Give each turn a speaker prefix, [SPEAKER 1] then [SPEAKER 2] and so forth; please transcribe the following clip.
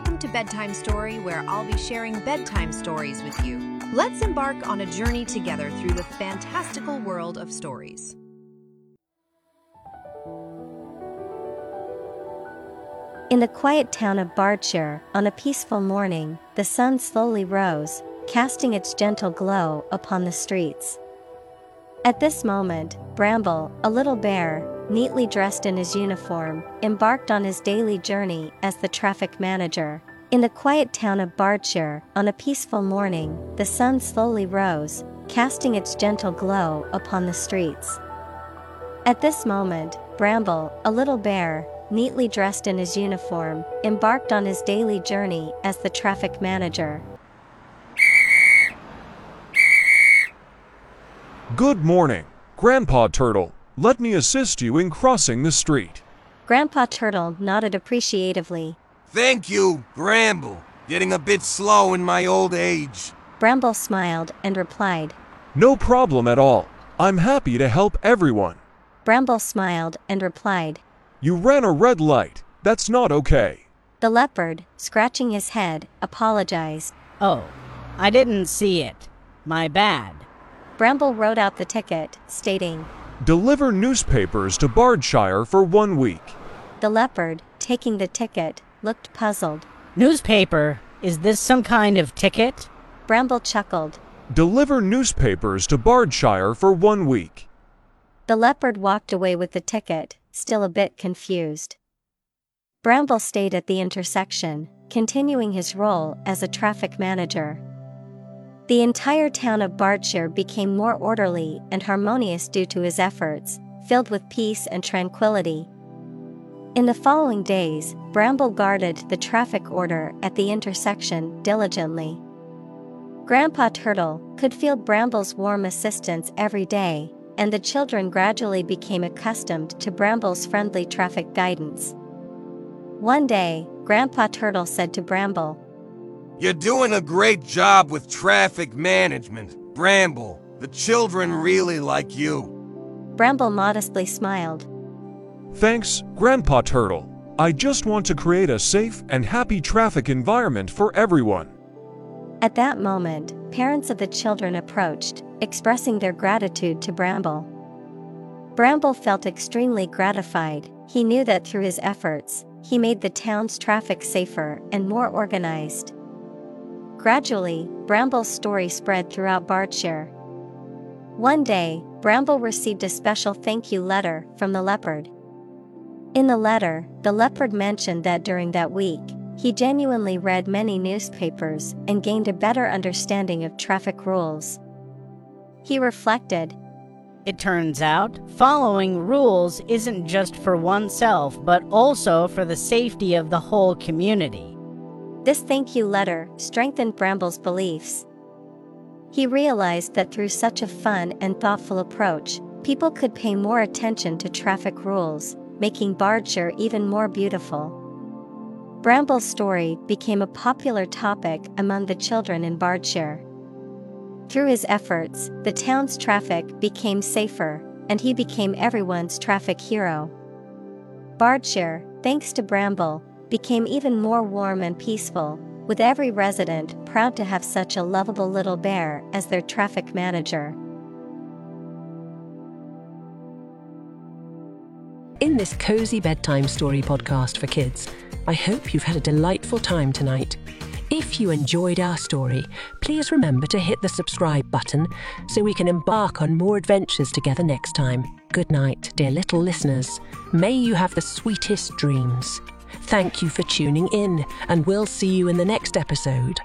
[SPEAKER 1] Welcome to Bedtime Story, where I'll be sharing bedtime stories with you. Let's embark on a journey together through the fantastical world of stories.
[SPEAKER 2] In the quiet town of Bardshire, on a peaceful morning, the sun slowly rose, casting its gentle glow upon the streets. At this moment, Bramble, a little bear, neatly dressed in his uniform, embarked on his daily journey as the traffic manager. In the quiet town of Bardshire, on a peaceful morning, the sun slowly rose, casting its gentle glow upon the streets. At this moment, Bramble, a little bear, neatly dressed in his uniform, embarked on his daily journey as the traffic manager.
[SPEAKER 3] Good morning, Grandpa Turtle. Let me assist you in crossing the street.
[SPEAKER 2] Grandpa Turtle nodded appreciatively.
[SPEAKER 4] Thank you, Bramble. Getting a bit slow in my old age.
[SPEAKER 2] Bramble smiled and replied.
[SPEAKER 3] No problem at all. I'm happy to help everyone.
[SPEAKER 2] Bramble smiled and replied.
[SPEAKER 3] You ran a red light. That's not okay.
[SPEAKER 2] The leopard, scratching his head, apologized.
[SPEAKER 5] Oh, I didn't see it. My bad.
[SPEAKER 2] Bramble wrote out the ticket, stating,
[SPEAKER 3] Deliver newspapers to Bardshire for one week.
[SPEAKER 2] The leopard, taking the ticket, looked puzzled.
[SPEAKER 5] Newspaper, is this some kind of ticket?
[SPEAKER 2] Bramble chuckled.
[SPEAKER 3] Deliver newspapers to Bardshire for one week.
[SPEAKER 2] The leopard walked away with the ticket, still a bit confused. Bramble stayed at the intersection, continuing his role as a traffic manager. The entire town of Bardshire became more orderly and harmonious due to his efforts, filled with peace and tranquility. In the following days, Bramble guarded the traffic order at the intersection diligently. Grandpa Turtle could feel Bramble's warm assistance every day, and the children gradually became accustomed to Bramble's friendly traffic guidance. One day, Grandpa Turtle said to Bramble,
[SPEAKER 4] you're doing a great job with traffic management, Bramble. The children really like you.
[SPEAKER 2] Bramble modestly smiled.
[SPEAKER 3] Thanks, Grandpa Turtle. I just want to create a safe and happy traffic environment for everyone.
[SPEAKER 2] At that moment, parents of the children approached, expressing their gratitude to Bramble. Bramble felt extremely gratified. He knew that through his efforts, he made the town's traffic safer and more organized. Gradually, Bramble's story spread throughout Bardshire. One day, Bramble received a special thank you letter from the leopard. In the letter, the leopard mentioned that during that week, he genuinely read many newspapers and gained a better understanding of traffic rules. He reflected
[SPEAKER 5] It turns out, following rules isn't just for oneself, but also for the safety of the whole community.
[SPEAKER 2] This thank you letter strengthened Bramble's beliefs. He realized that through such a fun and thoughtful approach, people could pay more attention to traffic rules, making Bardshire even more beautiful. Bramble's story became a popular topic among the children in Bardshire. Through his efforts, the town's traffic became safer, and he became everyone's traffic hero. Bardshire, thanks to Bramble, became even more warm and peaceful, with every resident proud to have such a lovable little bear as their traffic manager.
[SPEAKER 6] In this cozy bedtime story podcast for kids, I hope you've had a delightful time tonight. If you enjoyed our story, please remember to hit the subscribe button so we can embark on more adventures together next time. Good night, dear little listeners. May you have the sweetest dreams. Thank you for tuning in, and we'll see you in the next episode